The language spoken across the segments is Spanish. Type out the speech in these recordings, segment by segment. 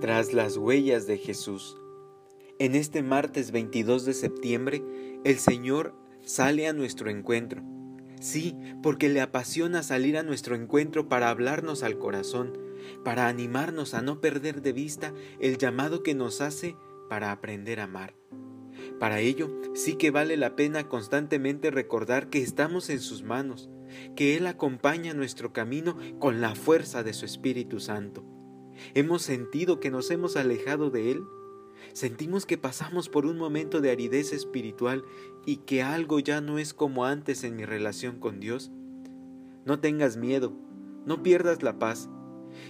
Tras las huellas de Jesús. En este martes 22 de septiembre, el Señor sale a nuestro encuentro. Sí, porque le apasiona salir a nuestro encuentro para hablarnos al corazón, para animarnos a no perder de vista el llamado que nos hace para aprender a amar. Para ello, sí que vale la pena constantemente recordar que estamos en sus manos, que Él acompaña nuestro camino con la fuerza de su Espíritu Santo. Hemos sentido que nos hemos alejado de Él. Sentimos que pasamos por un momento de aridez espiritual y que algo ya no es como antes en mi relación con Dios. No tengas miedo, no pierdas la paz.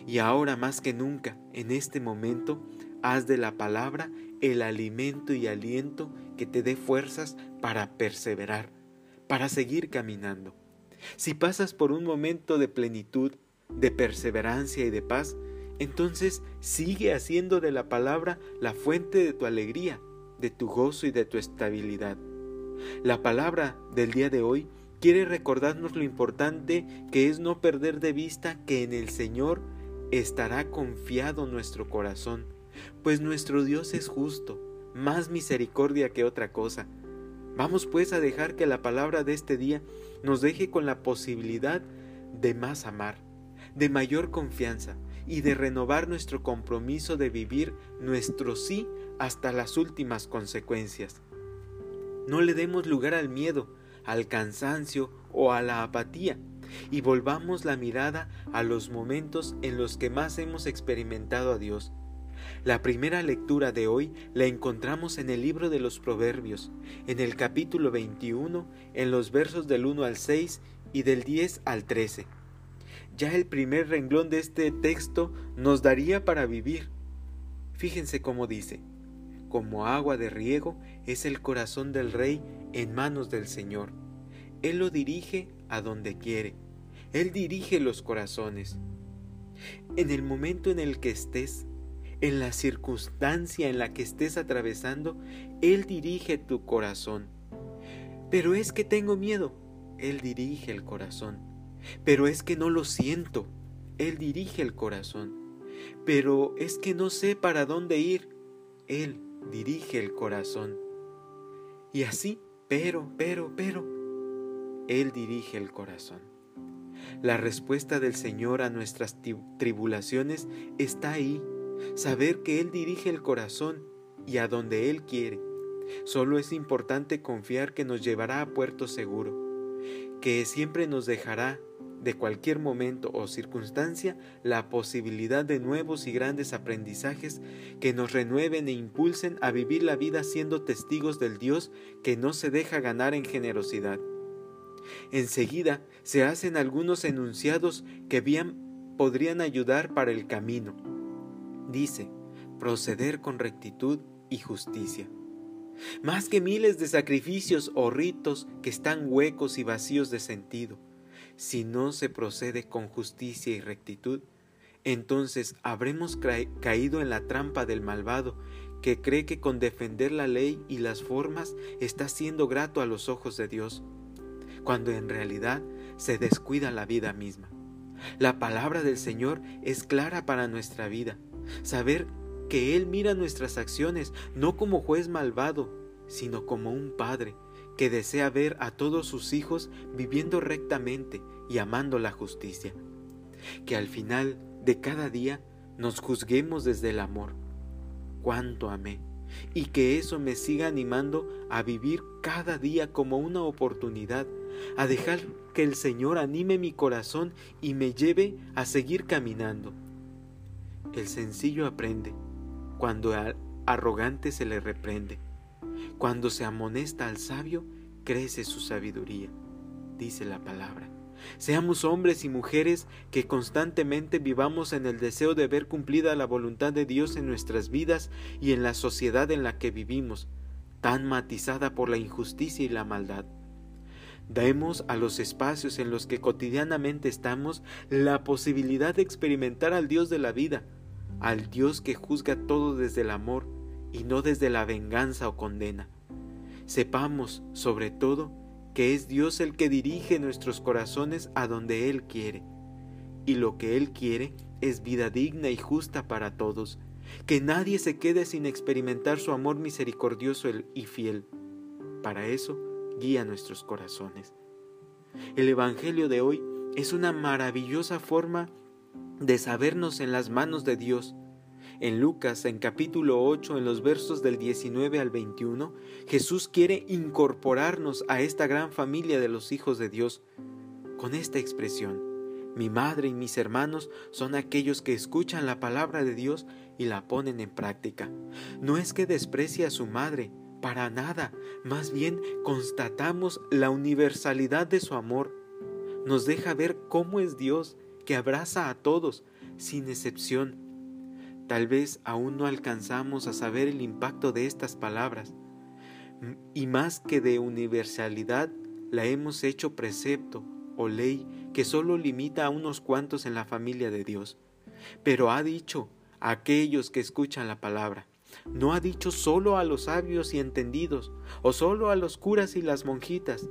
Y ahora más que nunca, en este momento, haz de la palabra el alimento y aliento que te dé fuerzas para perseverar, para seguir caminando. Si pasas por un momento de plenitud, de perseverancia y de paz, entonces sigue haciendo de la palabra la fuente de tu alegría, de tu gozo y de tu estabilidad. La palabra del día de hoy quiere recordarnos lo importante que es no perder de vista que en el Señor estará confiado nuestro corazón, pues nuestro Dios es justo, más misericordia que otra cosa. Vamos pues a dejar que la palabra de este día nos deje con la posibilidad de más amar, de mayor confianza y de renovar nuestro compromiso de vivir nuestro sí hasta las últimas consecuencias. No le demos lugar al miedo, al cansancio o a la apatía, y volvamos la mirada a los momentos en los que más hemos experimentado a Dios. La primera lectura de hoy la encontramos en el libro de los Proverbios, en el capítulo 21, en los versos del 1 al 6 y del 10 al 13. Ya el primer renglón de este texto nos daría para vivir. Fíjense cómo dice, como agua de riego es el corazón del rey en manos del Señor. Él lo dirige a donde quiere. Él dirige los corazones. En el momento en el que estés, en la circunstancia en la que estés atravesando, Él dirige tu corazón. Pero es que tengo miedo. Él dirige el corazón. Pero es que no lo siento. Él dirige el corazón. Pero es que no sé para dónde ir. Él dirige el corazón. Y así, pero, pero, pero, Él dirige el corazón. La respuesta del Señor a nuestras tribulaciones está ahí saber que Él dirige el corazón y a donde Él quiere. Solo es importante confiar que nos llevará a puerto seguro, que siempre nos dejará de cualquier momento o circunstancia la posibilidad de nuevos y grandes aprendizajes que nos renueven e impulsen a vivir la vida siendo testigos del Dios que no se deja ganar en generosidad. Enseguida se hacen algunos enunciados que bien podrían ayudar para el camino dice, proceder con rectitud y justicia. Más que miles de sacrificios o ritos que están huecos y vacíos de sentido, si no se procede con justicia y rectitud, entonces habremos caído en la trampa del malvado que cree que con defender la ley y las formas está siendo grato a los ojos de Dios, cuando en realidad se descuida la vida misma. La palabra del Señor es clara para nuestra vida Saber que Él mira nuestras acciones no como juez malvado, sino como un padre que desea ver a todos sus hijos viviendo rectamente y amando la justicia. Que al final de cada día nos juzguemos desde el amor. Cuánto amé. Y que eso me siga animando a vivir cada día como una oportunidad, a dejar que el Señor anime mi corazón y me lleve a seguir caminando el sencillo aprende, cuando al arrogante se le reprende. Cuando se amonesta al sabio, crece su sabiduría, dice la palabra. Seamos hombres y mujeres que constantemente vivamos en el deseo de ver cumplida la voluntad de Dios en nuestras vidas y en la sociedad en la que vivimos, tan matizada por la injusticia y la maldad. Demos a los espacios en los que cotidianamente estamos la posibilidad de experimentar al Dios de la vida, al Dios que juzga todo desde el amor y no desde la venganza o condena. Sepamos, sobre todo, que es Dios el que dirige nuestros corazones a donde Él quiere, y lo que Él quiere es vida digna y justa para todos, Que nadie se quede sin experimentar su amor misericordioso y fiel. Para eso, guía nuestros corazones. El Evangelio de hoy es una maravillosa forma de sabernos en las manos de Dios. En Lucas, en capítulo 8, en los versos del 19 al 21, Jesús quiere incorporarnos a esta gran familia de los hijos de Dios con esta expresión. Mi madre y mis hermanos son aquellos que escuchan la palabra de Dios y la ponen en práctica. No es que desprecie a su madre, para nada, más bien constatamos la universalidad de su amor. Nos deja ver cómo es Dios, que abraza a todos, sin excepción. Tal vez aún no alcanzamos a saber el impacto de estas palabras, y más que de universalidad, la hemos hecho precepto o ley que solo limita a unos cuantos en la familia de Dios, pero ha dicho a aquellos que escuchan la palabra. No ha dicho solo a los sabios y entendidos, o solo a los curas y las monjitas,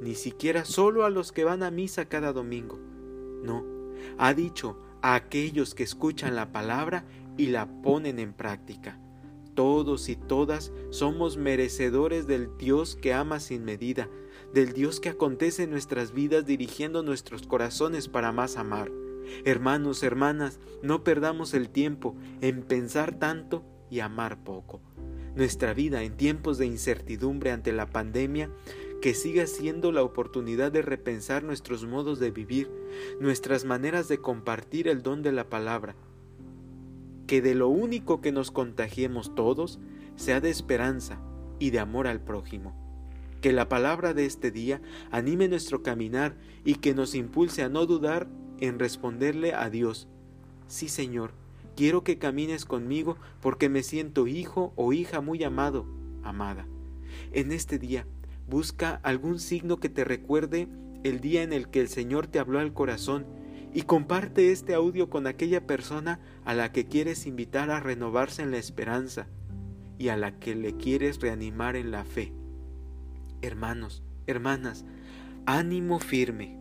ni siquiera solo a los que van a misa cada domingo. No, ha dicho a aquellos que escuchan la palabra y la ponen en práctica. Todos y todas somos merecedores del Dios que ama sin medida, del Dios que acontece en nuestras vidas dirigiendo nuestros corazones para más amar. Hermanos, hermanas, no perdamos el tiempo en pensar tanto y amar poco. Nuestra vida en tiempos de incertidumbre ante la pandemia que siga siendo la oportunidad de repensar nuestros modos de vivir, nuestras maneras de compartir el don de la palabra. Que de lo único que nos contagiemos todos sea de esperanza y de amor al prójimo. Que la palabra de este día anime nuestro caminar y que nos impulse a no dudar en responderle a Dios. Sí, Señor, quiero que camines conmigo porque me siento hijo o hija muy amado, amada. En este día, busca algún signo que te recuerde el día en el que el Señor te habló al corazón y comparte este audio con aquella persona a la que quieres invitar a renovarse en la esperanza y a la que le quieres reanimar en la fe. Hermanos, hermanas, ánimo firme.